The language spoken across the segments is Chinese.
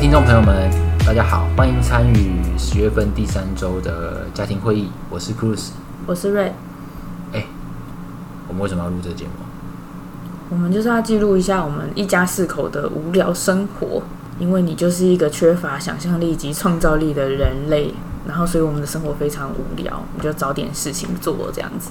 听众朋友们，大家好，欢迎参与十月份第三周的家庭会议。我是 Cruz，我是瑞。哎，我们为什么要录这个节目？我们就是要记录一下我们一家四口的无聊生活，因为你就是一个缺乏想象力及创造力的人类，然后所以我们的生活非常无聊，你就找点事情做这样子。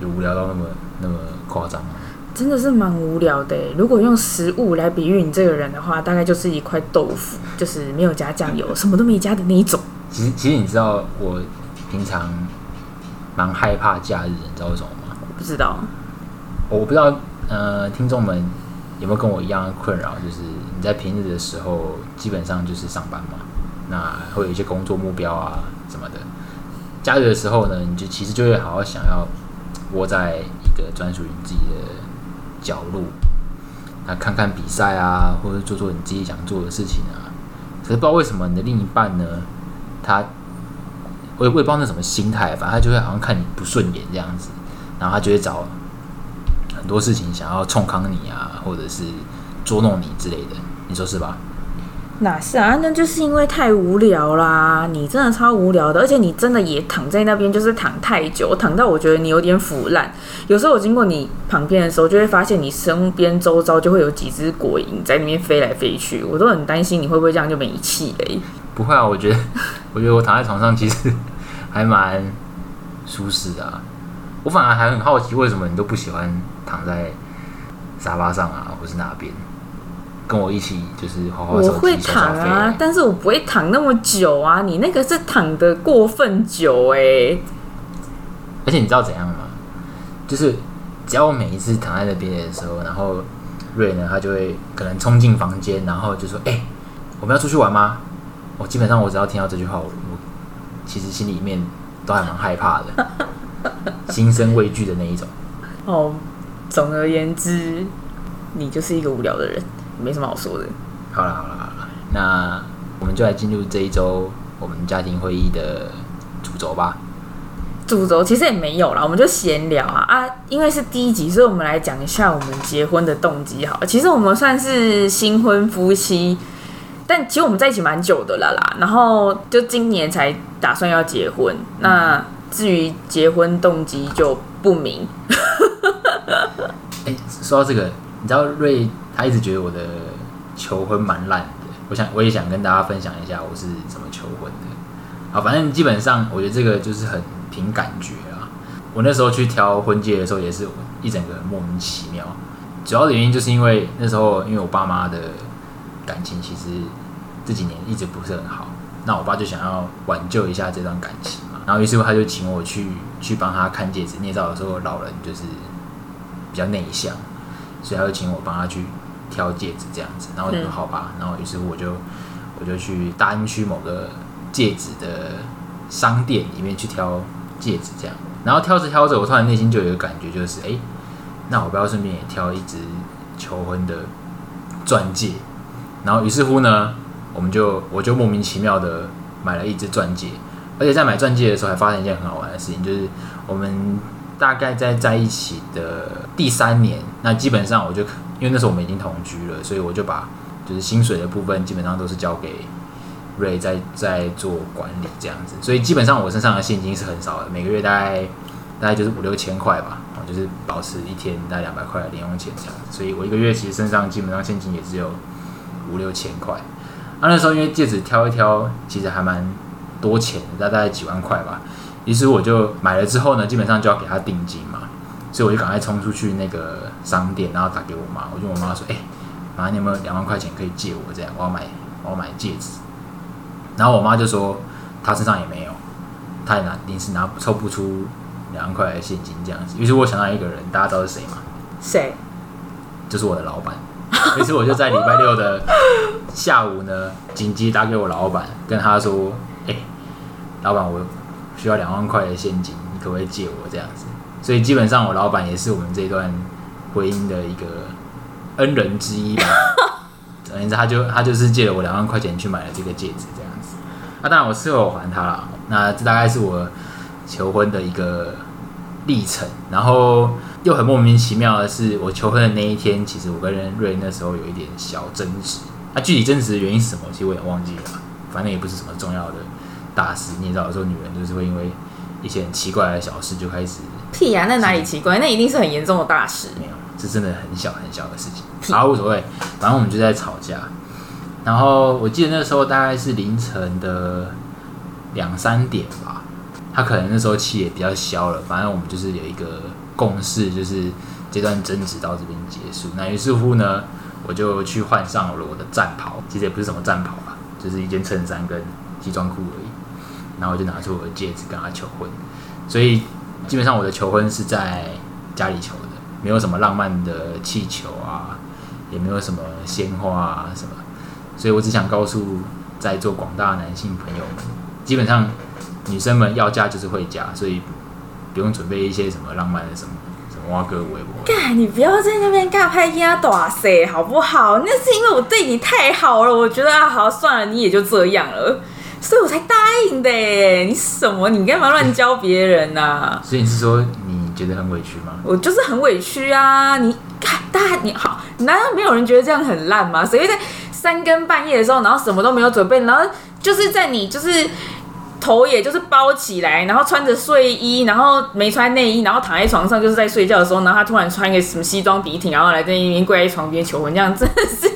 有无聊到那么那么夸张吗？真的是蛮无聊的。如果用食物来比喻你这个人的话，大概就是一块豆腐，就是没有加酱油，什么都没加的那一种。其实，其实你知道我平常蛮害怕假日，你知道为什么吗？我不知道。我不知道，呃，听众们有没有跟我一样的困扰？就是你在平日的时候，基本上就是上班嘛，那会有一些工作目标啊什么的。假日的时候呢，你就其实就会好好想要窝在一个专属于你自己的。角落，那看看比赛啊，或者做做你自己想做的事情啊。可是不知道为什么你的另一半呢，他我也不知道那什么心态，反正他就会好像看你不顺眼这样子，然后他就会找很多事情想要冲康你啊，或者是捉弄你之类的，你说是吧？哪是啊？那就是因为太无聊啦！你真的超无聊的，而且你真的也躺在那边，就是躺太久，躺到我觉得你有点腐烂。有时候我经过你旁边的时候，就会发现你身边周遭就会有几只果蝇在那边飞来飞去，我都很担心你会不会这样就没气嘞？不会啊，我觉得，我觉得我躺在床上其实 还蛮舒适的。我反而还很好奇，为什么你都不喜欢躺在沙发上啊，或是那边？跟我一起就是好好我会躺啊，但是我不会躺那么久啊。你那个是躺的过分久哎。而且你知道怎样吗？就是只要我每一次躺在那边的时候，然后瑞呢，他就会可能冲进房间，然后就说：“哎，我们要出去玩吗？”我基本上我只要听到这句话，我我其实心里面都还蛮害怕的，心生畏惧的那一种。哦，总而言之，你就是一个无聊的人。没什么好说的。好了好了好了，那我们就来进入这一周我们家庭会议的主轴吧。主轴其实也没有啦，我们就闲聊啊啊！因为是第一集，所以我们来讲一下我们结婚的动机。好，其实我们算是新婚夫妻，但其实我们在一起蛮久的了啦。然后就今年才打算要结婚。那至于结婚动机就不明。哎，说到这个，你知道瑞？他一直觉得我的求婚蛮烂的，我想我也想跟大家分享一下我是怎么求婚的。啊，反正基本上我觉得这个就是很凭感觉啊。我那时候去挑婚戒的时候也是一整个莫名其妙，主要的原因就是因为那时候因为我爸妈的感情其实这几年一直不是很好，那我爸就想要挽救一下这段感情嘛，然后于是乎他就请我去去帮他看戒指。捏造的时候老人就是比较内向，所以他就请我帮他去。挑戒指这样子，然后我就说好吧，然后于是乎我就我就去大安区某个戒指的商店里面去挑戒指，这样，然后挑着挑着，我突然内心就有一个感觉，就是哎，那我不要顺便也挑一只求婚的钻戒，然后于是乎呢，我们就我就莫名其妙的买了一只钻戒，而且在买钻戒的时候还发生一件很好玩的事情，就是我们大概在在一起的第三年，那基本上我就。因为那时候我们已经同居了，所以我就把就是薪水的部分基本上都是交给瑞在在做管理这样子，所以基本上我身上的现金是很少的，每个月大概大概就是五六千块吧，就是保持一天大概两百块的零用钱这样，所以我一个月其实身上基本上现金也只有五六千块。啊那时候因为戒指挑一挑，其实还蛮多钱，大概几万块吧，于是我就买了之后呢，基本上就要给他定金嘛。所以我就赶快冲出去那个商店，然后打给我妈。我就我妈说：“哎，妈，你有没有两万块钱可以借我？这样我要买我要买戒指。”然后我妈就说：“她身上也没有，她也拿临时拿抽不出两万块的现金这样子。”于是我想到一个人，大家知道是谁吗？谁？就是我的老板。于是我就在礼拜六的下午呢，紧急打给我老板，跟他说：“哎，老板，我需要两万块的现金，你可不可以借我这样子？”所以基本上，我老板也是我们这段婚姻的一个恩人之一吧。总而言之，他就他就是借了我两万块钱去买了这个戒指，这样子。那当然，我事后还他了。那这大概是我求婚的一个历程。然后又很莫名其妙的是，我求婚的那一天，其实我跟瑞那时候有一点小争执。啊，具体争执的原因是什么，其实我也忘记了，反正也不是什么重要的大事。你也知道，有时候女人就是会因为一些很奇怪的小事就开始屁呀、那哪里奇怪？那一定是很严重的大事。没有，是真的很小很小的事情，屁好无所谓，反正我们就在吵架。然后我记得那时候大概是凌晨的两三点吧，他可能那时候气也比较消了，反正我们就是有一个共识，就是这段争执到这边结束。那于是乎呢，我就去换上了我的战袍，其实也不是什么战袍啦，就是一件衬衫跟西装裤而已。然后我就拿出我的戒指跟他求婚，所以基本上我的求婚是在家里求的，没有什么浪漫的气球啊，也没有什么鲜花啊什么，所以我只想告诉在座广大男性朋友们，基本上女生们要嫁就是会嫁，所以不用准备一些什么浪漫的什么什么蛙哥微博。干，你不要在那边尬拍压打塞好不好？那是因为我对你太好了，我觉得啊，好算了，你也就这样了，所以我才答应的耶。你什么？你干嘛乱教别人呐、所以你是说你觉得很委屈吗？我就是很委屈啊！你看，大家你好，难道没有人觉得这样很烂吗？谁会在三更半夜的时候，然后什么都没有准备，然后就是在你就是头也就是包起来，然后穿着睡衣，然后没穿内衣，然后躺在床上就是在睡觉的时候，然后他突然穿一个什么西装笔挺，然后来在那边跪在床边求婚，这样真的是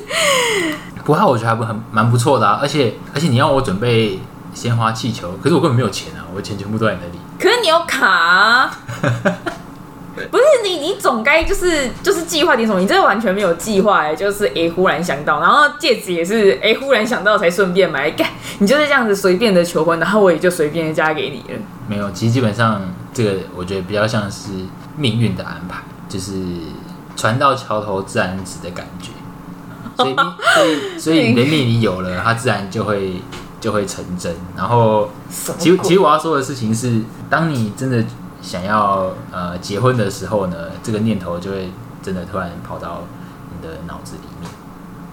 不过我觉得还不很蛮不错的啊，而且而且你要我准备鲜花气球，可是我根本没有钱啊，我的钱全部都在你那里。可是你有卡、啊，不是你，你总该就是就是计划点什么？你这个完全没有计划哎，就是诶、忽然想到，然后戒指也是诶、忽然想到才顺便买，干你就是这样子随便的求婚，然后我也就随便的嫁给你了。没有，其实基本上这个我觉得比较像是命运的安排，就是船到桥头自然直的感觉。所以命，所以所以你的命里有了，它自然就会就会成真。然后，其实其实我要说的事情是，当你真的想要呃结婚的时候呢，这个念头就会真的突然跑到你的脑子里面，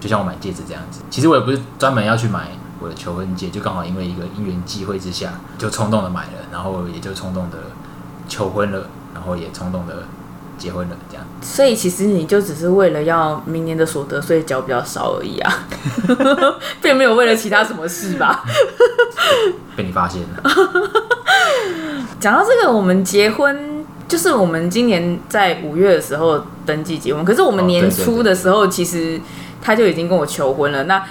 就像我买戒指这样子。其实我也不是专门要去买我的求婚戒，就刚好因为一个因缘际会之下，就冲动的买了，然后也就冲动的求婚了，然后也冲动的结婚了，这样。所以其实你就只是为了要明年的所得税缴比较少而已啊，并没有为了其他什么事吧？被你发现了，讲到这个，我们结婚就是我们今年在五月的时候登记结婚，可是我们哦年初的时候，其实他就已经跟我求婚了。那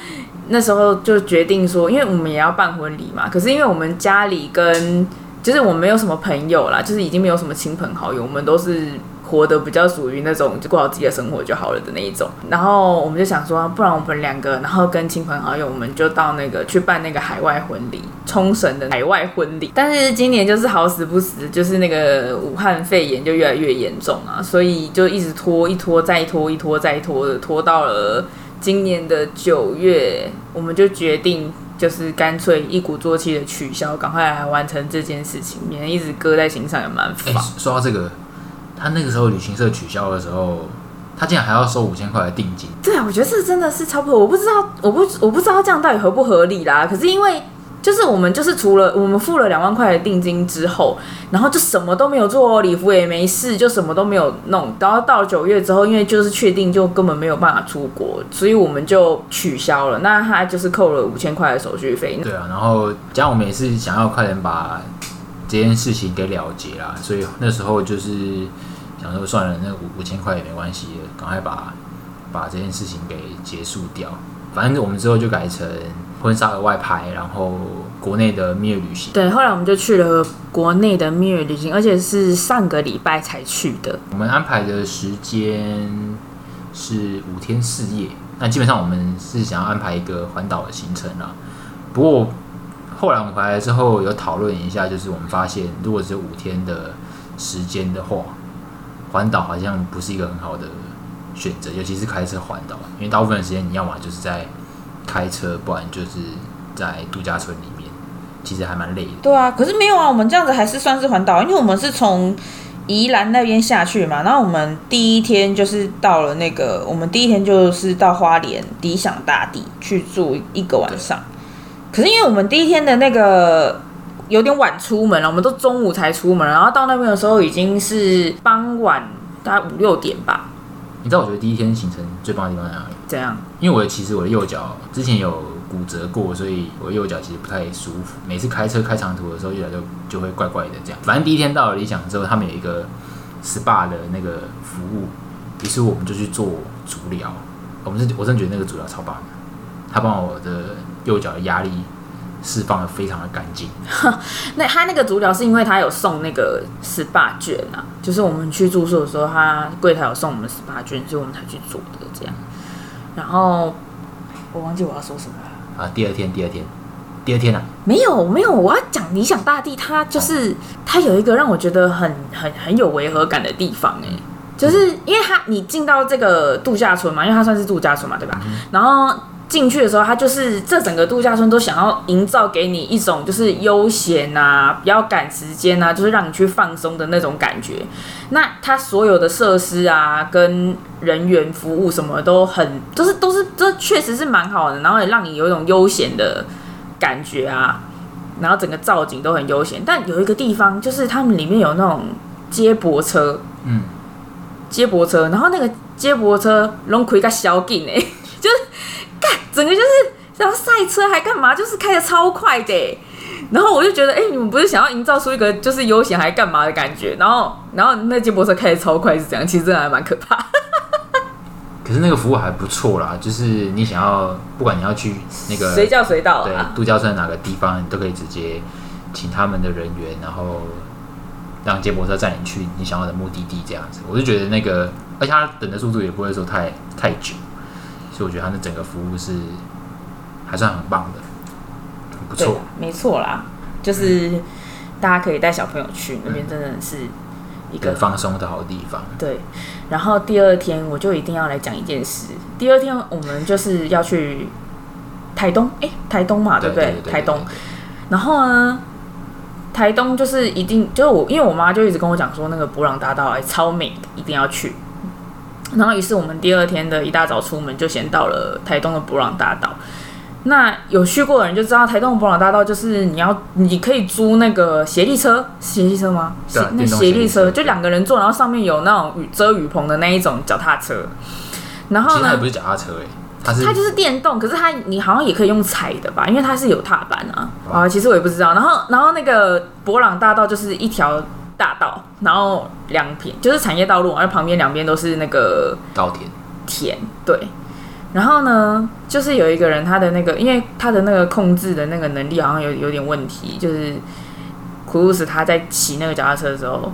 那时候就决定说，因为我们也要办婚礼嘛，可是因为我们家里跟就是我们没有什么朋友啦，就是已经没有什么亲朋好友，我们都是活得比较属于那种就过好自己的生活就好了的那一种。然后我们就想说，不然我们两个，然后跟亲朋好友，我们就到那个去办那个海外婚礼，冲绳的海外婚礼。但是今年就是好死不死，就是那个武汉肺炎就越来越严重啊，所以就一直拖，一拖再拖，一拖再拖的，拖到了今年的九月，我们就决定。就是干脆一鼓作气的取消，赶快来完成这件事情，免得一直搁在心上也蛮哎、烦。说到这个，他那个时候旅行社取消的时候，他竟然还要收五千块的定金。对啊，我觉得这真的是超不合，我不知道，我不我不知道这样到底合不合理啦。可是因为就是我们就是除了我们付了两万块的定金之后，然后就什么都没有做哦，礼服也没试，就什么都没有弄。然后到了九月之后，因为就是确定就根本没有办法出国，所以我们就取消了。那他就是扣了五千块的手续费。对啊，然后加上我们也是想要快点把这件事情给了结啦，所以那时候就是想说算了，那五五千块也没关系，赶快把把这件事情给结束掉。反正我们之后就改成婚纱额外拍，然后国内的蜜月旅行。对，后来我们就去了国内的蜜月旅行，而且是上个礼拜才去的。我们安排的时间是五天四夜，那基本上我们是想要安排一个环岛的行程啦。不过后来我们回来之后有讨论一下，就是我们发现如果只有五天的时间的话，环岛好像不是一个很好的选择，尤其是开车环岛，因为大部分的时间你要么就是在开车，不然就是在度假村里面，其实还蛮累的。对啊，可是没有啊，我们这样子还是算是环岛，因为我们是从宜兰那边下去嘛，然后我们第一天就是到了那个，我们第一天就是到花莲理想大地去住一个晚上。可是因为我们第一天的那个有点晚出门了，我们都中午才出门，然后到那边的时候已经是傍晚大概五六点吧。你知道我觉得第一天行程最棒的地方在哪里？怎样？因为我其实我的右脚之前有骨折过，所以我的右脚其实不太舒服。每次开车开长途的时候，右脚就就会怪怪的这样。反正第一天到了理想之后，他们有一个 SPA 的那个服务，于是我们就去做足疗。我们是我真的觉得那个足疗超棒的，他帮我的右脚的压力释放的非常的干净。那他那个足疗是因为他有送那个 SPA 券啊，就是我们去住宿的时候，他柜台有送我们 SPA 券，所以我们才去做的这样。然后我忘记我要说什么了。啊，第二天，第二天，第二天啊，没有没有，我要讲理想大地，它就是它有一个让我觉得很很很有违和感的地方哎、就是因为它你进到这个度假村嘛，因为它算是度假村嘛，对吧？然后进去的时候，它就是这整个度假村都想要营造给你一种就是悠闲啊，比较赶时间啊，就是让你去放松的那种感觉。那它所有的设施啊，跟人员服务什么都很，就是都是这确实是蛮好的，然后也让你有一种悠闲的感觉啊，然后整个造景都很悠闲。但有一个地方就是他们里面有那种接驳车，嗯，接驳车，然后那个接驳车龙葵个小劲哎，就是干整个就是然后赛车还干嘛，就是开的超快的欸。然后我就觉得，哎、你们不是想要营造出一个就是悠闲还干嘛的感觉？然后，然后那接驳车开的超快是怎样，其实真的还蛮可怕。可是那个服务还不错啦，就是你想要，不管你要去那个随叫随到对啊。度假村哪个地方，你都可以直接请他们的人员，然后让接驳车载你去你想要的目的地，这样子。我就觉得那个，而且他等的速度也不会说太太久，所以我觉得它的整个服务是还算很棒的，很不错对。，没错啦，就是大家可以带小朋友去那边，真的是一一个个放松的好地方。对，然后第二天我就一定要来讲一件事。第二天我们就是要去台东，哎、台东嘛，对不对？台东。然后呢，台东就是一定就是我，因为我妈就一直跟我讲说，那个博朗大道哎、超美的，一定要去。然后于是我们第二天的一大早出门，就先到了台东的博朗大道。那有去过的人就知道，台东的博朗大道就是你要你可以租那个斜力车，斜力车吗？那对啊电动协力车车就两个人坐，然后上面有那种雨遮雨棚的那一种脚踏车。然后呢不，是脚踏车诶、它是它就是电动，可是它你好像也可以用踩的吧，因为它是有踏板啊。啊，其实我也不知道。然后，然后那个博朗大道就是一条大道，然后两边就是产业道路，然后旁边两边都是那个稻田，田，对。然后呢，就是有一个人，他的那个，因为他的那个控制的那个能力好像有有点问题，就是库鲁斯他在骑那个脚踏车的时候，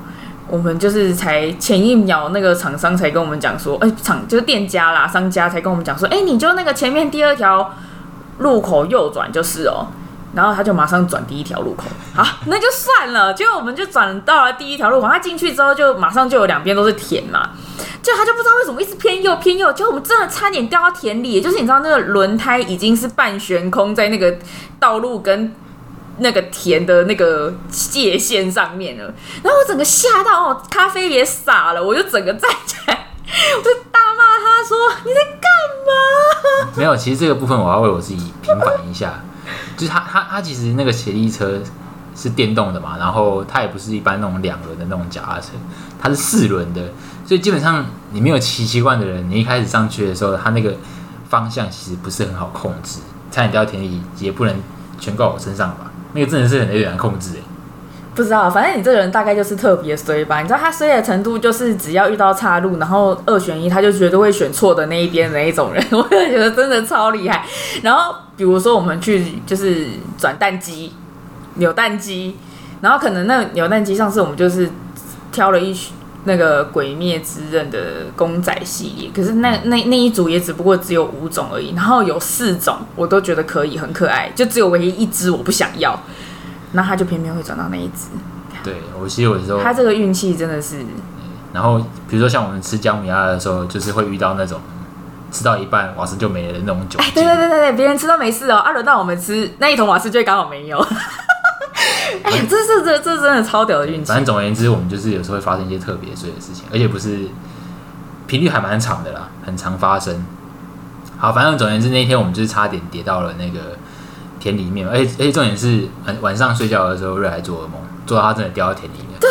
我们就是才前一秒那个厂商才跟我们讲说，哎、厂就是店家啦，商家才跟我们讲说，哎、你就那个前面第二条路口右转就是哦。然后他就马上转第一条路口，好，那就算了。结果我们就转到了第一条路口，他进去之后就马上就有两边都是田嘛，就他就不知道为什么一直偏右偏右，结果我们真的差点掉到田里，就是你知道那个轮胎已经是半悬空在那个道路跟那个田的那个界限上面了，然后我整个吓到哦，咖啡也洒了，我就整个站起来，我就大骂他说你在干嘛？没有，其实这个部分我要为我自己平反一下，就是它它它其实那个协力车是电动的嘛，然后它也不是一般那种两轮的那种脚踏车，它是四轮的，所以基本上你没有骑习惯的人，你一开始上去的时候，它那个方向其实不是很好控制，差点掉田里也不能全怪我身上吧，那个真的是很有点难控制诶。不知道，反正你这个人大概就是特别衰吧。你知道他衰的程度，就是只要遇到岔路，然后二选一，他就绝对会选错的那一边的那一种人。我就觉得真的超厉害。然后比如说我们去就是转蛋机、扭蛋机，然后可能那扭蛋机上次我们就是挑了一那个《鬼灭之刃》的公仔系列，可是那 那那一组也只不过只有五种而已，然后有四种我都觉得可以，很可爱，就只有唯一一只我不想要。那他就偏偏会转到那一只，对我其实有时候他这个运气真的是，然后比如说像我们吃姜母鸭的时候，就是会遇到那种吃到一半瓦斯就没了的那种酒哎，境。对对对对对，别人吃都没事哦，啊，轮到我们吃那一桶瓦斯就刚好没有。哎呀，这是这这真的超屌的运气反，正总而言之，我们就是有时候会发生一些特别衰的事情，而且不是频率还蛮长的啦，很常发生。好，反正总而言之，那一天我们就是差点跌到了那个田里面，而且而且重点是晚晚上睡觉的时候，瑞还做噩梦，做到他真的掉到田里面，对，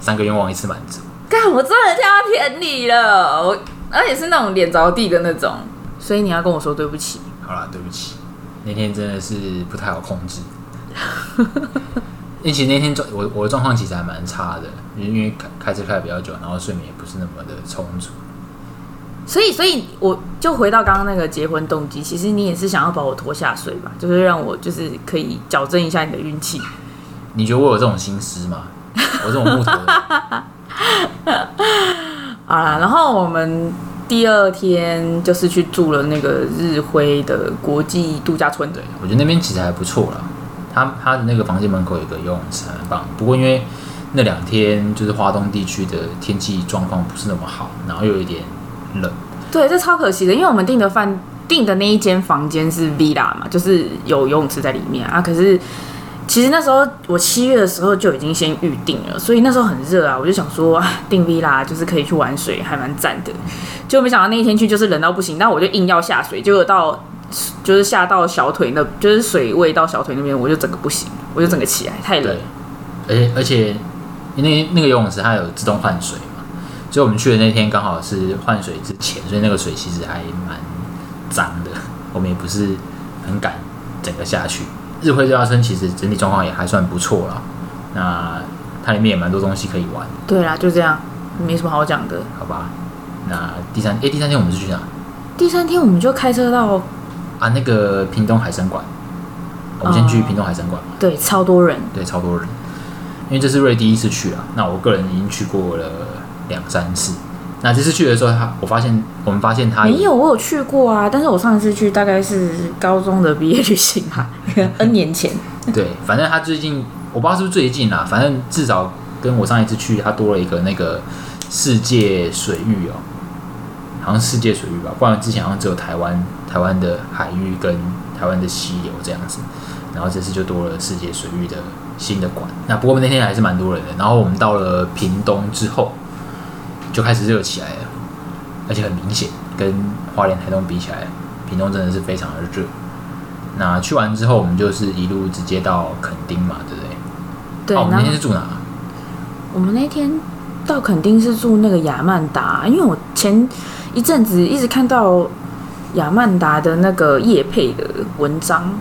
三个愿望一次满足。干，我真的掉到田里了，我而且是那种脸着地的那种，所以你要跟我说对不起。好啦，对不起，那天真的是不太好控制。因为其实那天状我我的状况其实还蛮差的，因为开开车开的比较久，然后睡眠也不是那么的充足。所以，所以我就回到刚刚那个结婚动机，其实你也是想要把我拖下水吧，就是让我就是可以矫正一下你的运气。你觉得我有这种心思吗？我这种木头的，好啦，然后我们第二天就是去住了那个日辉的国际度假村。对我觉得那边其实还不错啦。他他的那个房间门口有个游泳池，很棒。不过因为那两天就是华东地区的天气状况不是那么好，然后又有一点冷。对，这超可惜的，因为我们订的饭订的那一间房间是 villa 嘛，就是有游泳池在里面啊。可是其实那时候我七月的时候就已经先预定了，所以那时候很热啊，我就想说啊，订 villa 就是可以去玩水，还蛮赞的。结果没想到那一天去就是冷到不行，但我就硬要下水，结果到就是下到小腿那，就是水位到小腿那边，我就整个不行，我就整个起来，太冷。，而且而且那那个游泳池它有自动换水嘛，所以我们去的那天刚好是换水之前，所以那个水其实还蛮脏的，我们也不是很敢整个下去。日辉度假村其实整体状况也还算不错啦，那它里面也蛮多东西可以玩，对啦，就这样，没什么好讲的。好吧？那第三诶，第三天我们是去哪？第三天我们就开车到，啊，那个屏东海参馆，我们先去哦屏东海参馆嘛，对，超多人。对，超多人，因为这是瑞第一次去啊，那我个人已经去过了两三次。那这次去的时候，他我发现我们发现他没有，我有去过啊，但是我上一次去大概是高中的毕业旅行嘛，N 年前。对，反正他最近我不知道是不是最近啦，反正至少跟我上一次去，他多了一个那个世界水域哦，好像世界水域吧，不然之前好像只有台湾台湾的海域跟台湾的溪流这样子，然后这次就多了世界水域的新的馆。那不过那天还是蛮多人的，然后我们到了屏东之后就开始热起来了，而且很明显跟花莲、台东比起来，屏东真的是非常的热。那去完之后，我们就是一路直接到垦丁嘛，对不对？对，哦，我们那天是住哪？我们那天到垦丁是住那个雅曼达，因为我前一阵子一直看到雅曼达的那个叶配的文章。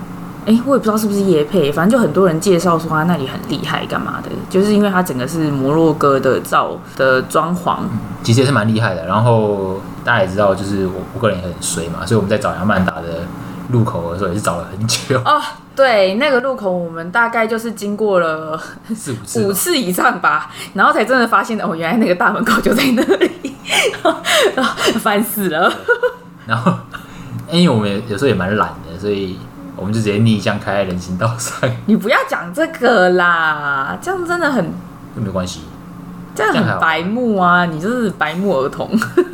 哎，我也不知道是不是叶配，反正就很多人介绍说他那里很厉害，干嘛的？就是因为他整个是摩洛哥的造的装潢，其实也是蛮厉害的。然后大家也知道，就是我我个人也很衰嘛，所以我们在找杨曼达的入口的时候也是找了很久，哦，对，那个路口我们大概就是经过了四五次。五次以上吧，然后才真的发现哦，原来那个大门口就在那里，烦死了。然后因为我们有时候也蛮懒的，所以我们就直接逆向开在人行道上，你不要讲这个啦，这样真的很，就没关系。这样很白目啊！你就是白目儿童。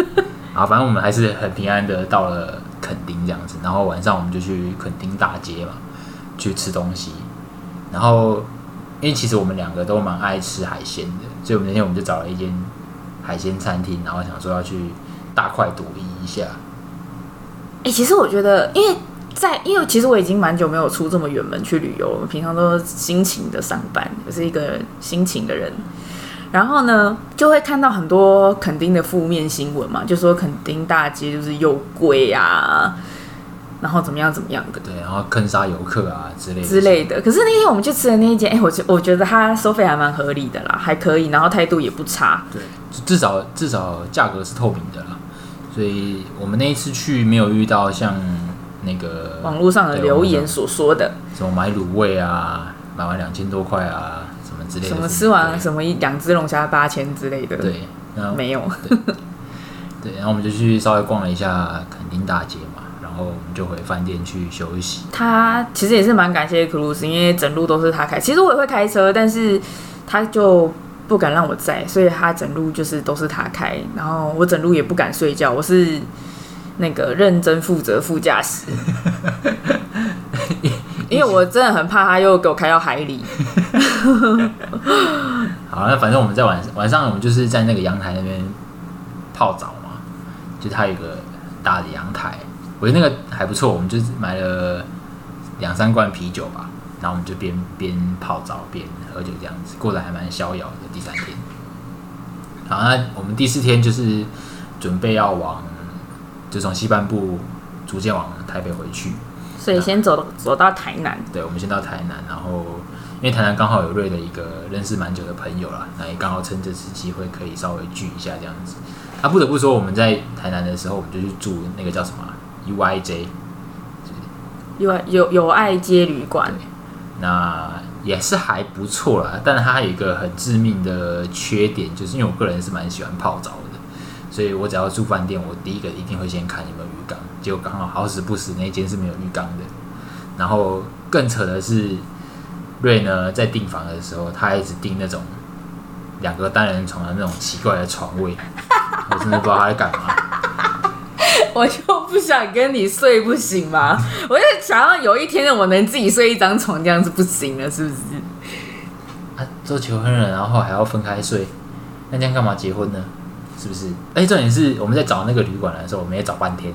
啊，反正我们还是很平安的到了垦丁这样子，然后晚上我们就去垦丁大街嘛，去吃东西。然后因为其实我们两个都蛮爱吃海鲜的，所以我们那天我们就找了一间海鲜餐厅，然后想说要去大快朵颐一下。哎、其实我觉得，因为在因为其实我已经蛮久没有出这么远门去旅游了，我平常都是辛勤的上班，我是一个辛勤的人。然后呢，就会看到很多垦丁的负面新闻嘛，就说垦丁大街就是又贵啊，然后怎么样怎么样的对，然后坑杀游客啊之类的之类的。可是那天我们去吃的那一间，哎、我觉我觉得它收费还蛮合理的啦，还可以，然后态度也不差。对，至少至少价格是透明的啦。所以我们那一次去没有遇到像那个网络上的留言所说的，什么买卤味啊，买完两千多块啊，什么之类的。什么吃完什么一两只龙虾八千之类的，，对，没有。对，然后我们就去稍微逛了一下垦丁大街嘛，然后我们就回饭店去休息。他其实也是蛮感谢 Cruise，因为整路都是他开。其实我也会开车，但是他就不敢让我载，所以他整路就是都是他开。然后我整路也不敢睡觉，我是那个认真负责副驾驶，因为我真的很怕他又给我开到海里。好，那反正我们在晚晚上，我们就是在那个阳台那边泡澡嘛，就他有一个大的阳台，我觉得那个还不错。我们就是买了两三罐啤酒吧，然后我们就边边泡澡边喝酒这样子，过得还蛮逍遥的。第三天，好，那我们第四天就是准备要往就从西半部逐渐往台北回去。所以先走走到台南。对，我们先到台南，然后因为台南刚好有瑞的一个认识蛮久的朋友啦，那也刚好趁这次机会可以稍微聚一下这样子。啊，不得不说我们在台南的时候，我们就去住那个叫什么啊 UIJ，有有有爱街旅馆，那也是还不错啦，但是它有一个很致命的缺点，就是因为我个人是蛮喜欢泡澡的，所以我只要住饭店，我第一个一定会先看有没有浴缸。结果刚好好死不死那间是没有浴缸的，然后更扯的是，瑞呢在订房的时候，他一直订那种两个单人床的那种奇怪的床位，我真的不知道他在干嘛。我就不想跟你睡，不行吗？我就想要有一天我能自己睡一张床，这样子不行了，是不是？啊，做求婚了，然后还要分开睡，那这样干嘛结婚呢？是不是？哎，重点是我们在找那个旅馆的时候，我们也找半天。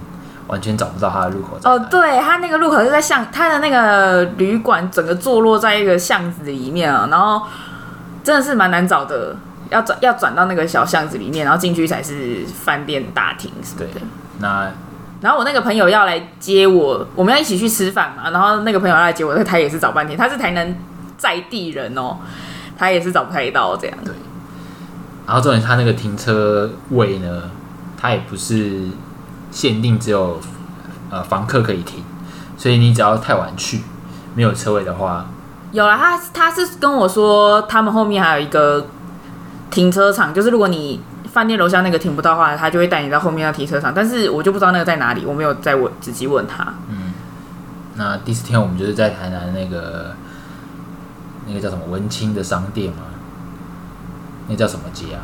完全找不到它的入口。哦，对，它那个入口是在巷，它的那个旅馆整个坐落在一个巷子里面啊，然后真的是蛮难找的，要转要转到那个小巷子里面，然后进去才是饭店大厅是对的。那然后我那个朋友要来接我，我们要一起去吃饭嘛，然后那个朋友要来接我，他也是找半天，他是台南在地人哦，他也是找不太到这样。对。然后重点，他那个停车位呢，他也不是。限定只有呃房客可以停，所以你只要太晚去，没有车位的话，有了他他是跟我说，他们后面还有一个停车场，就是如果你饭店楼下那个停不到的话，他就会带你到后面的停车场，但是我就不知道那个在哪里，我没有再问仔细问他。嗯，那第四天我们就是在台南那个那个叫什么文青的商店嘛，那叫什么街啊？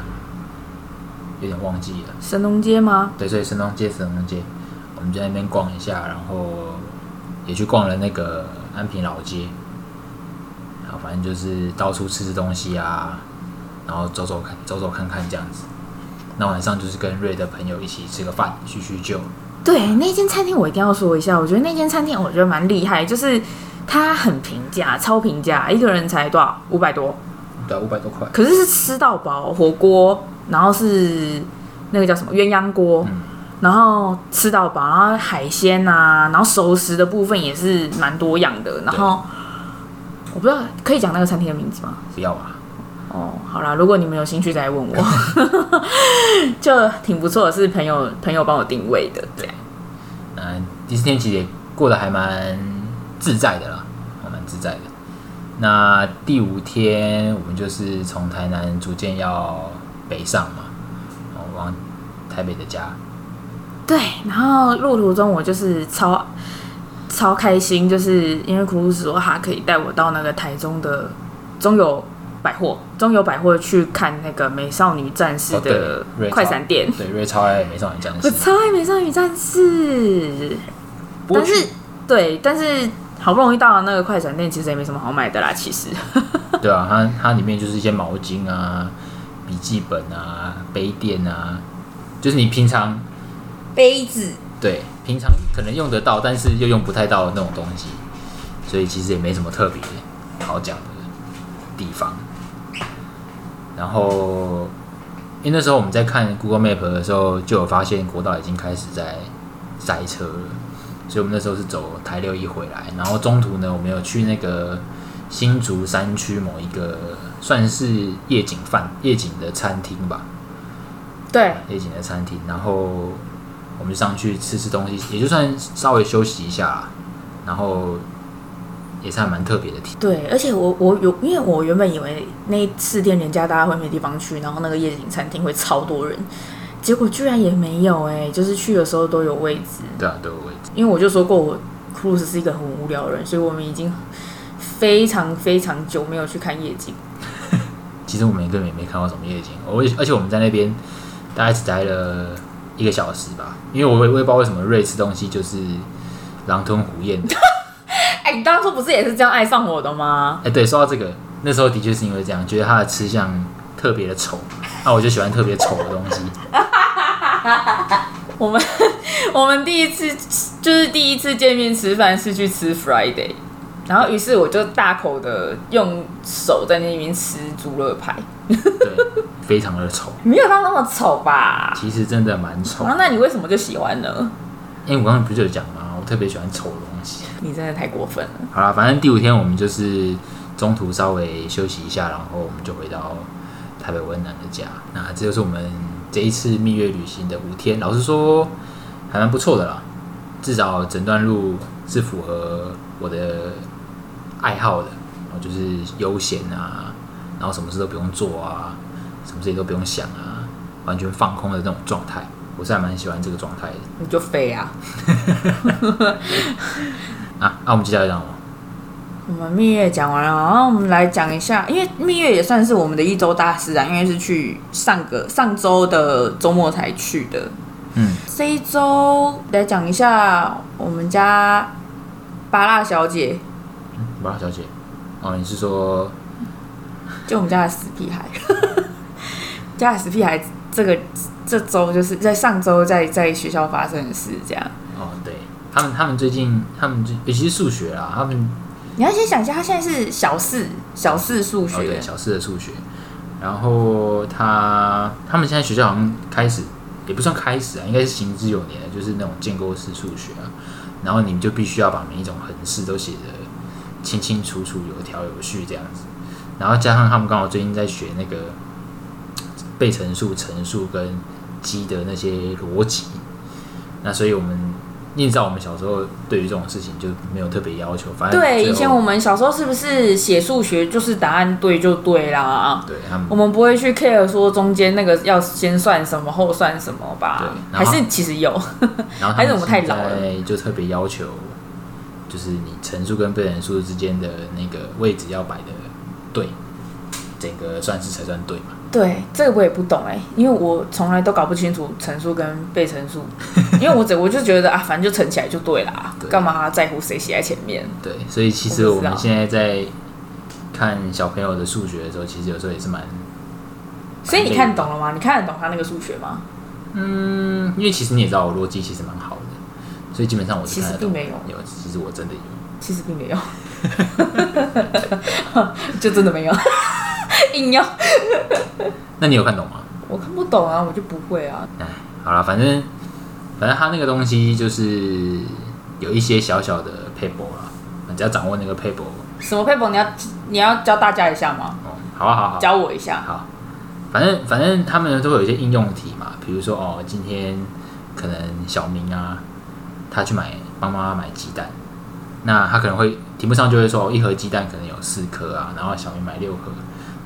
有点忘记了，神农街吗？对，所以神农街，神农街，我们在那边逛一下，然后也去逛了那个安平老街，然后反正就是到处吃吃东西啊，然后走走看，走走看看这样子。那晚上就是跟瑞的朋友一起吃个饭，叙叙旧。对，那间餐厅我一定要说一下，我觉得那间餐厅我觉得蛮厉害，就是它很平价，超平价，一个人才多少？五百多。对，五百多块。可是是吃到饱火锅。然后是那个叫什么鸳鸯锅，然后吃到饱，然后海鲜啊，然后熟食的部分也是蛮多样的。然后我不知道可以讲那个餐厅的名字吗？不要啊。哦，好啦，如果你们有兴趣再问我，就挺不错的，是朋友朋友帮我定位的。对，嗯，第四天其实也过得还蛮自在的啦，还蛮自在的。那第五天我们就是从台南逐渐要。北上嘛，哦，往台北的家。对，然后路途中我就是超超开心，就是因为苦鲁斯说他可以带我到那个台中的中友百货，中友百货去看那个美少女战士的快闪店。对，瑞超爱美少女战士，我超爱美少女战士。但是，对，但是好不容易到了那个快闪店，其实也没什么好买的啦。其实，对啊，它它里面就是一些毛巾啊。笔记本啊，杯垫啊，就是你平常杯子，对，平常可能用得到，但是又用不太到的那种东西，所以其实也没什么特别好讲的地方。然后，因为那时候我们在看 Google Map 的时候，就有发现国道已经开始在塞车了，所以我们那时候是走台六一回来，然后中途呢，我们有去那个新竹山区某一个。算是夜景饭夜景的餐厅吧，对，夜景的餐厅，然后我们就上去吃吃东西，也就算稍微休息一下，然后也是还蛮特别的体对，而且我我有，因为我原本以为那四天连假大家会没地方去，然后那个夜景餐厅会超多人，结果居然也没有哎，就是去的时候都有位置。对啊，都有位置。因为我就说过，我 Cruise 是一个很无聊的人，所以我们已经非常非常久没有去看夜景。其实我们根本也没看到什么夜景，而而且我们在那边大概只待了一个小时吧，因为我我也不知道为什么瑞吃东西就是狼吞虎咽的。哎，你当初不是也是这样爱上我的吗？哎，对，说到这个，那时候的确是因为这样，觉得他的吃相特别的丑，那我就喜欢特别丑的东西。我们我们第一次就是第一次见面吃饭是去吃 Friday。然后，于是我就大口的用手在那边吃猪肋排。对，非常的丑，没有到那么丑吧？其实真的蛮丑。啊，那你为什么就喜欢呢？因为我刚刚不是有讲吗？我特别喜欢丑的东西。你真的太过分了。好了，反正第五天我们就是中途稍微休息一下，然后我们就回到台北温南的家。那这就是我们这一次蜜月旅行的五天。老实说，还蛮不错的啦，至少整段路是符合我的爱好的，然后就是悠闲啊，然后什么事都不用做啊，什么事情都不用想啊，完全放空的那种状态。我是还蛮喜欢这个状态的你就飞 啊！啊。那、我们接下来讲什么？我们蜜月讲完了，然后我们来讲一下，因为蜜月也算是我们的一周大事啊，因为是去上个上周的周末才去的。嗯，这一周来讲一下我们家巴拉小姐，巴拉小姐，哦，你是说就我们家的死屁孩，家的死屁孩，这个这周就是在上周在在学校发生的事，这样。哦，对。他们，他们最近，他们最尤其是数学啊，他们你要先想一下，他现在是小四，小四数学，哦对小四的数学，然后他他们现在学校好像开始，也不算开始啊，应该是行之有年的，就是那种建构式数学啊，然后你们就必须要把每一种横式都写的清清楚楚、有条有序这样子，然后加上他们刚好最近在学那个被乘数、乘数跟积的那些逻辑，那所以我们。你也知道，我们小时候对于这种事情就没有特别要求，反正对，以前我们小时候是不是写数学就是答案对就对啦？对他们我们不会去 care 说中间那个要先算什么后算什么吧？对还是其实有，然后还是我们太老了就特别要求，就是你乘数跟被乘数之间的那个位置要摆的对，整个算式才算对嘛。对这个我也不懂哎、因为我从来都搞不清楚乘数跟被乘数，因为我只我就觉得啊，反正就乘起来就对啦对，干嘛在乎谁写在前面？对，所以其实我们现在在看小朋友的数学的时候，其实有时候也是蛮，所以你看懂了吗？你看得懂他那个数学吗？嗯，因为其实你也知道我逻辑其实蛮好的，所以基本上我是其实并没有有，其实我真的有。其实并没有，就真的没有，硬要 那你有看懂吗？我看不懂啊，我就不会啊。哎，好了，反正反正他那个东西就是有一些小小的 paper 啦，你只要掌握那个 paper 什么 paper 你要你要教大家一下吗？哦，好啊好教我一下。好，反正反正他们都会有一些应用题嘛，比如说哦，今天可能小明啊，他去买帮妈妈买鸡蛋，那他可能会题目上就会说、哦、一盒鸡蛋可能有四颗啊，然后小明买六盒，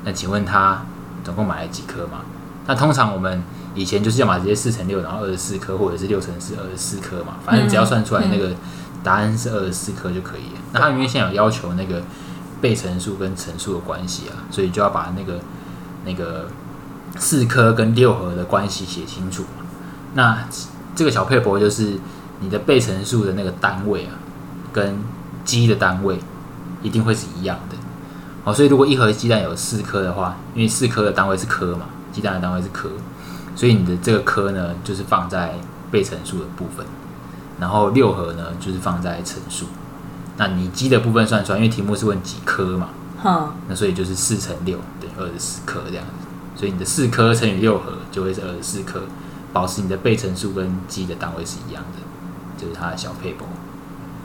那请问他总共买了几颗嘛？那通常我们以前就是要么直接四乘六，然后二十四颗，或者是六乘四二十四颗嘛，反正只要算出来那个答案是二十四颗就可以了。那他因为现在有要求那个被乘数跟乘数的关系啊，所以就要把那个那个四颗跟六合的关系写清楚嘛。那这个小配博就是你的被乘数的那个单位啊，跟积的单位一定会是一样的。哦，所以如果一盒鸡蛋有四颗的话，因为四颗的单位是颗嘛，鸡蛋的单位是颗，所以你的这个颗呢，就是放在被乘数的部分，然后六盒呢，就是放在乘数。那你鸡的部分算出来，因为题目是问几颗嘛，哼，那所以就是四乘六等于二十四颗这样子，所以你的四颗乘以六盒就会是二十四颗，保持你的被乘数跟鸡的单位是一样的，就是它的小配博。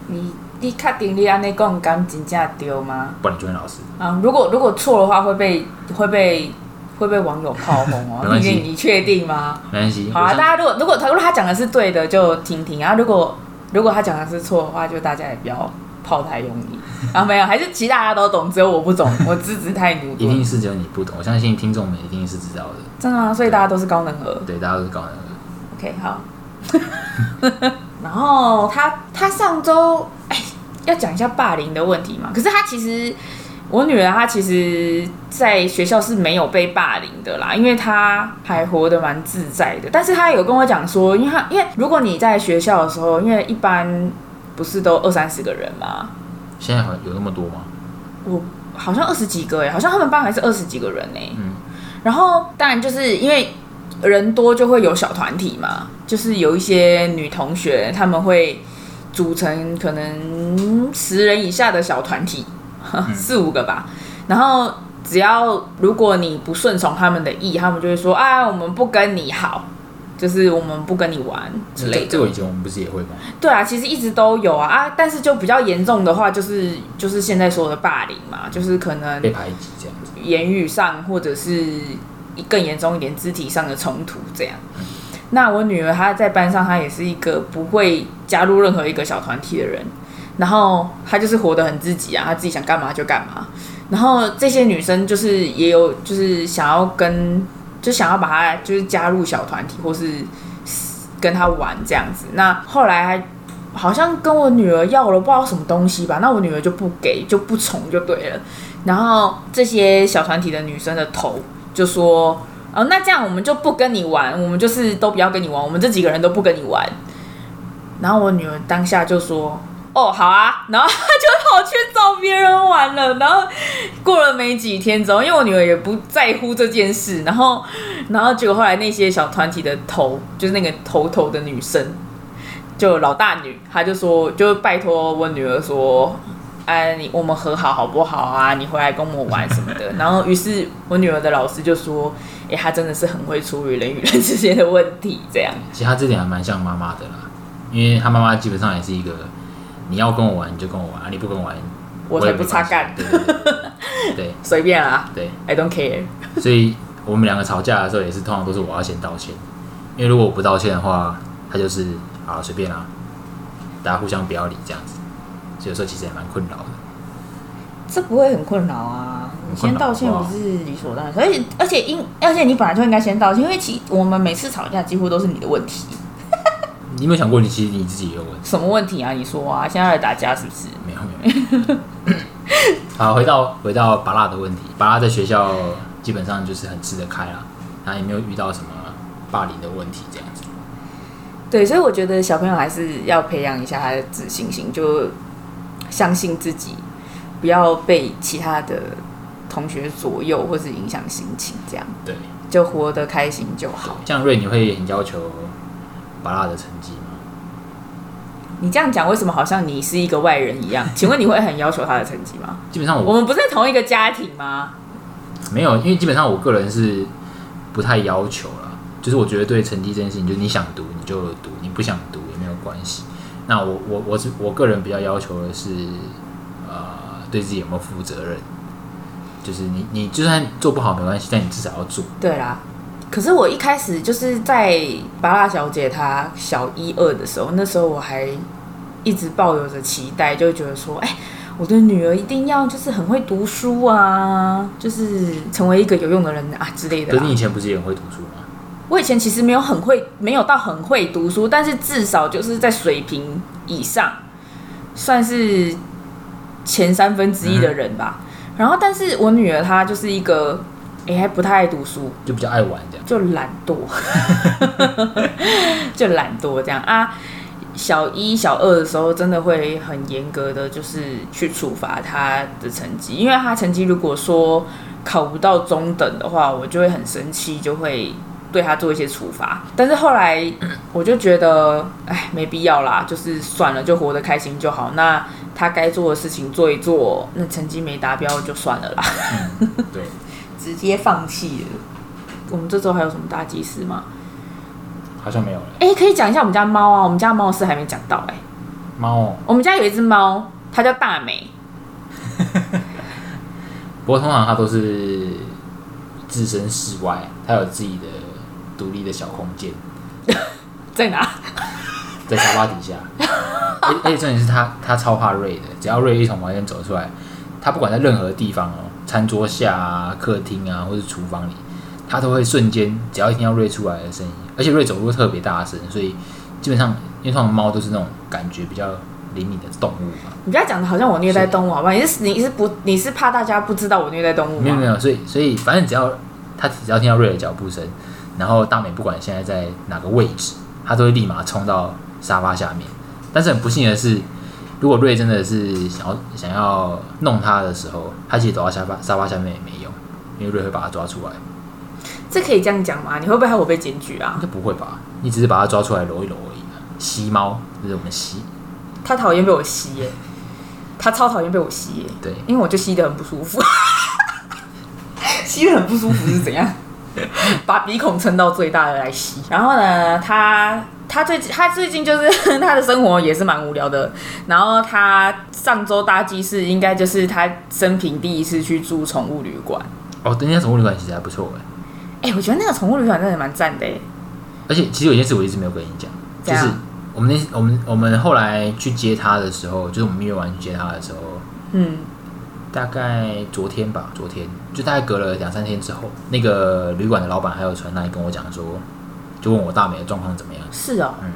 你你确定你安尼讲敢真正对吗？不然你就问老师，啊，如果如果错的话会被会被会被网友炮轰哦。你你确定吗？没关系。好啊，大家如果如果他如果他讲的是对的，就听听啊；如果如果他讲的是错的话，就大家也不要炮太用力。啊，没有，还是其实大家都懂，只有我不懂，我资质太牛一定。是只有你不懂，我相信听众们一定是知道的。真的吗？所以大家都是高能儿。对，大家都是高能儿。OK，好。然后他他上周哎要讲一下霸凌的问题嘛，可是她其实我女儿她其实在学校是没有被霸凌的啦，因为她还活得蛮自在的。但是她有跟我讲说，因为她因为如果你在学校的时候，因为一般不是都二三十个人嘛，现在好像有那么多吗？我好像二十几个哎，好像他们班还是二十几个人哎。嗯，然后当然就是因为人多就会有小团体嘛，就是有一些女同学他们会组成可能十人以下的小团体，四五个吧。然后只要如果你不顺从他们的意，他们就会说啊，我们不跟你好，就是我们不跟你玩之类的。这个以前我们不是也会吗？对啊，其实一直都有啊啊，但是就比较严重的话，就是就是现在说的霸凌嘛，就是可能被排挤这样子。言语上或者是更严重一点肢体上的冲突这样。那我女儿她在班上，她也是一个不会加入任何一个小团体的人，然后她就是活得很自己啊，她自己想干嘛就干嘛。然后这些女生就是也有就是想要跟就想要把她就是加入小团体或是跟她玩这样子。那后来好像跟我女儿要了不知道什么东西吧，那我女儿就不给就不从就对了。然后这些小团体的女生的头就说。哦，那这样我们就不跟你玩，我们就是都不要跟你玩，我们这几个人都不跟你玩。然后我女儿当下就说：“哦，好啊。”然后她就跑去找别人玩了。然后过了没几天之后，因为我女儿也不在乎这件事，然后，然后结果后来那些小团体的头，就是那个头头的女生，就老大女，她就说，就拜托我女儿说。哎，你我们和好好不好啊？你回来跟我玩什么的？然后，于是我女儿的老师就说：“哎，她真的是很会处理人与人之间的问题。”这样，其实他这点还蛮像妈妈的啦，因为他妈妈基本上也是一个，你要跟我玩你就跟我玩，你不跟我玩，我才不擦干。对，随便啦。对，I don't care。所以我们两个吵架的时候，也是通常都是我要先道歉，因为如果我不道歉的话，他就是啊随便啦，大家互相不要理这样子。所以有时候其实也蛮困扰的，这不会很困扰啊！你先道歉不是理所当然，而且而且因而且你本来就应该先道歉，因为其我们每次吵架几乎都是你的问题。你有没有想过，你其实你自己也有问题？什么问题啊？你说啊！现在来打架是不是？没有没有。好，回到回到巴拉的问题，巴拉在学校基本上就是很吃得开啦，他也没有遇到什么霸凌的问题这样子。对，所以我觉得小朋友还是要培养一下他的自信心，就。相信自己，不要被其他的同学左右或是影响心情，这样对，就活得开心就好。像瑞，你会很要求巴拉的成绩吗？你这样讲，为什么好像你是一个外人一样？请问你会很要求他的成绩吗？基本上，我们不是同一个家庭吗？没有，因为基本上我个人是不太要求了。就是我觉得对成绩这件事情，就是你想读你就读，你不想读也没有关系。那我我我是我个人比较要求的是，呃，对自己有没有负责任？就是你你就算做不好没关系，但你至少要做。对啦，可是我一开始就是在巴拉小姐她小一二的时候，那时候我还一直抱有着期待，就觉得说，哎，我的女儿一定要就是很会读书啊，就是成为一个有用的人啊之类的。可是你以前不是也很会读书吗？我以前其实没有很会，没有到很会读书，但是至少就是在水平以上，算是前三分之一的人吧。然后，但是我女儿她就是一个，哎，还不太爱读书，就比较爱玩这样，就懒惰，就懒惰这样啊。小一、小二的时候，真的会很严格的，就是去处罚她的成绩，因为她成绩如果说考不到中等的话，我就会很生气，就会。对他做一些处罚，但是后来我就觉得，哎，没必要啦，就是算了，就活得开心就好。那他该做的事情做一做，那成绩没达标就算了啦。对，直接放弃了。我们这周还有什么大祭司吗？好像没有了。哎，可以讲一下我们家猫啊，我们家猫是还没讲到哎。猫，我们家有一只猫，它叫大美。不过通常它都是置身事外，它有自己的。独立的小空间 在哪？在沙发底下。而而且重点是他，他超怕瑞的。只要瑞一从房间走出来，他不管在任何地方哦，餐桌下啊、客厅啊，或是厨房里，他都会瞬间，只要一听到瑞出来的声音，而且瑞走路特别大声，所以基本上，因为通常猫都是那种感觉比较灵敏的动物嘛。你不要讲的好像我虐待动物好吧？你是你是不你是怕大家不知道我虐待动物吗？没有没有，所以所以反正只要他只要听到瑞的脚步声。然后大美不管现在在哪个位置，他都会立马冲到沙发下面。但是很不幸的是，如果瑞真的是想要想要弄他的时候，他其实躲到沙发沙发下面也没用，因为瑞会把他抓出来。这可以这样讲吗？你会不会害我被检举啊？应该不会吧？你只是把他抓出来揉一揉而已。吸猫就是我们吸。他讨厌被我吸耶，他超讨厌被我吸耶。对，因为我就吸的很不舒服。吸的很不舒服是怎样？把鼻孔撑到最大的来吸。然后呢，他他最近他最近就是 他的生活也是蛮无聊的。然后他上周搭机是应该就是他生平第一次去住宠物旅馆。哦，那家宠物旅馆其实还不错哎。哎，我觉得那个宠物旅馆真的蛮赞的哎。而且其实有件事我一直没有跟你讲，就是我们那我们我们后来去接他的时候，就是我们约完去接他的时候，嗯。大概昨天吧，昨天就大概隔了两三天之后，那个旅馆的老板还有传来跟我讲说，就问我大美的状况怎么样。是哦，嗯，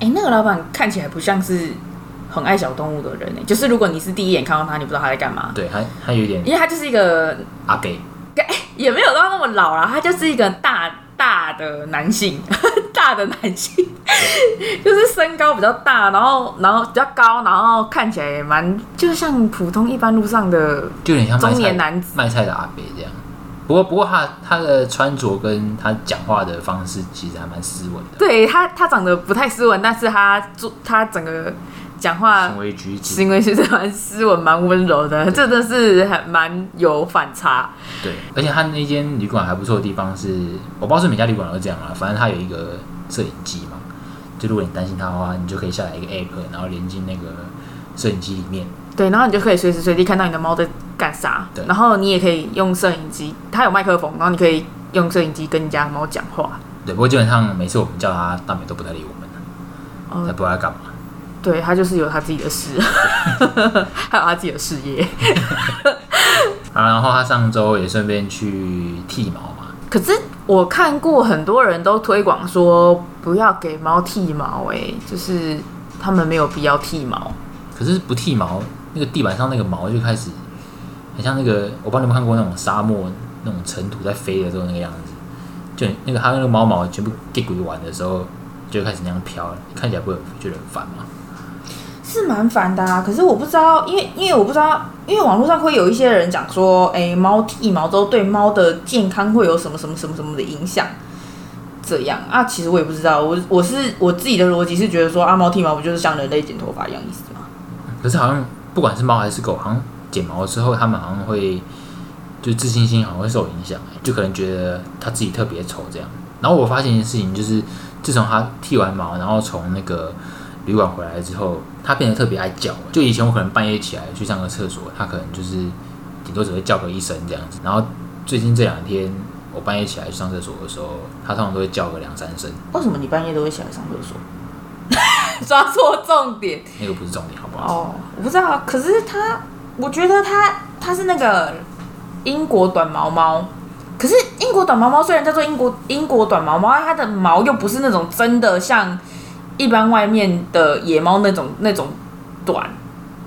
哎，那个老板看起来不像是很爱小动物的人呢。就是如果你是第一眼看到他，你不知道他在干嘛。对，他他有点，因为他就是一个阿给，也没有到那么老啦，他就是一个大。大的男性，大的男性，就是身高比较大，然后然后比较高，然后看起来也蛮，就像普通一般路上的，就有点像中年男子卖菜的阿伯这样。不过不过他他的穿着跟他讲话的方式其实还蛮斯文的。对他他长得不太斯文，但是他做他整个。讲话行为举止，行为其实蛮斯文、蛮温柔的，真的是还蛮有反差。对，而且他那间旅馆还不错的地方是，我不知道是每家旅馆都这样啊，反正他有一个摄影机嘛，就如果你担心他的话，你就可以下载一个 app，然后连进那个摄影机里面。对，然后你就可以随时随地看到你的猫在干啥。对，然后你也可以用摄影机，它有麦克风，然后你可以用摄影机跟你家猫讲话。对，不过基本上每次我们叫它，大美都不太理我们了，它不知道干嘛。对他就是有他自己的事，还有他自己的事业。啊，然后他上周也顺便去剃毛嘛。可是我看过很多人都推广说不要给猫剃毛，哎，就是他们没有必要剃毛。可是不剃毛，那个地板上那个毛就开始很像那个，我帮你们看过那种沙漠那种尘土在飞的时候那个样子，就那个它那个猫毛全部给滚完的时候，就开始那样飘了，看起来不会觉得很烦吗？是蛮烦的啊，可是我不知道，因为因为我不知道，因为网络上会有一些人讲说，哎，猫剃毛之后对猫的健康会有什么什么什么什么的影响，这样啊，其实我也不知道，我我是我自己的逻辑是觉得说，啊，猫剃毛不就是像人类剪头发一样意思吗？可是好像不管是猫还是狗，好像剪毛之后，它们好像会就自信心好像会受影响，就可能觉得它自己特别丑这样。然后我发现一件事情，就是自从它剃完毛，然后从那个。旅馆回来之后，它变得特别爱叫。就以前我可能半夜起来去上个厕所，它可能就是顶多只会叫个一声这样子。然后最近这两天，我半夜起来去上厕所的时候，它通常都会叫个两三声。为什么你半夜都会起来上厕所？抓错重点。那个不是重点，好不好？哦，我不知道。可是它，我觉得它它是那个英国短毛猫。可是英国短毛猫虽然叫做英国英国短毛猫，它的毛又不是那种真的像。一般外面的野猫那种那种短，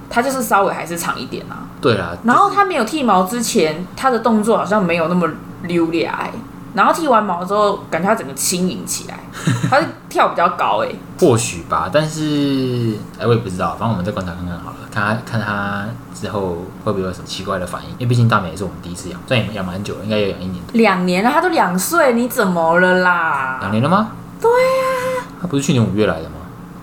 它就是稍微还是长一点啊。对啊。然后它没有剃毛之前，它的动作好像没有那么溜俩哎。然后剃完毛之后，感觉它整个轻盈起来，它跳比较高哎。或许吧，但是哎，我也不知道，反正我们再观察看看好了，看它看它之后会不会有什么奇怪的反应。因为毕竟大美也是我们第一次养，虽然也养蛮久了，应该有养一年。两年了，它都两岁，你怎么了啦？两年了吗？对呀。它不是去年五月来的吗？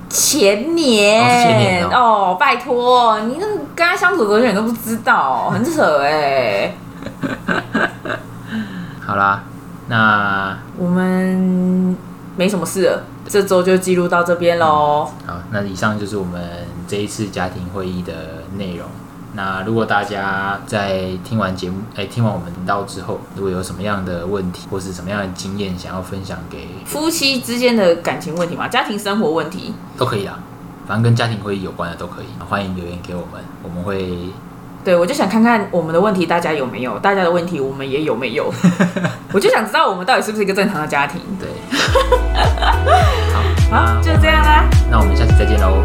前年哦，拜托，你那跟他相处多久你都不知道，很扯哎。好啦，那我们没什么事了，这周就记录到这边喽。好，那以上就是我们这一次家庭会议的内容。那如果大家在听完节目，哎，听完我们频道之后，如果有什么样的问题，或是什么样的经验想要分享给夫妻之间的感情问题嘛，家庭生活问题都可以啦，反正跟家庭会议有关的都可以，欢迎留言给我们，我们会。对，我就想看看我们的问题大家有没有，大家的问题我们也有没有，我就想知道我们到底是不是一个正常的家庭。对，好，好，就这样啦，那我们下次再见喽。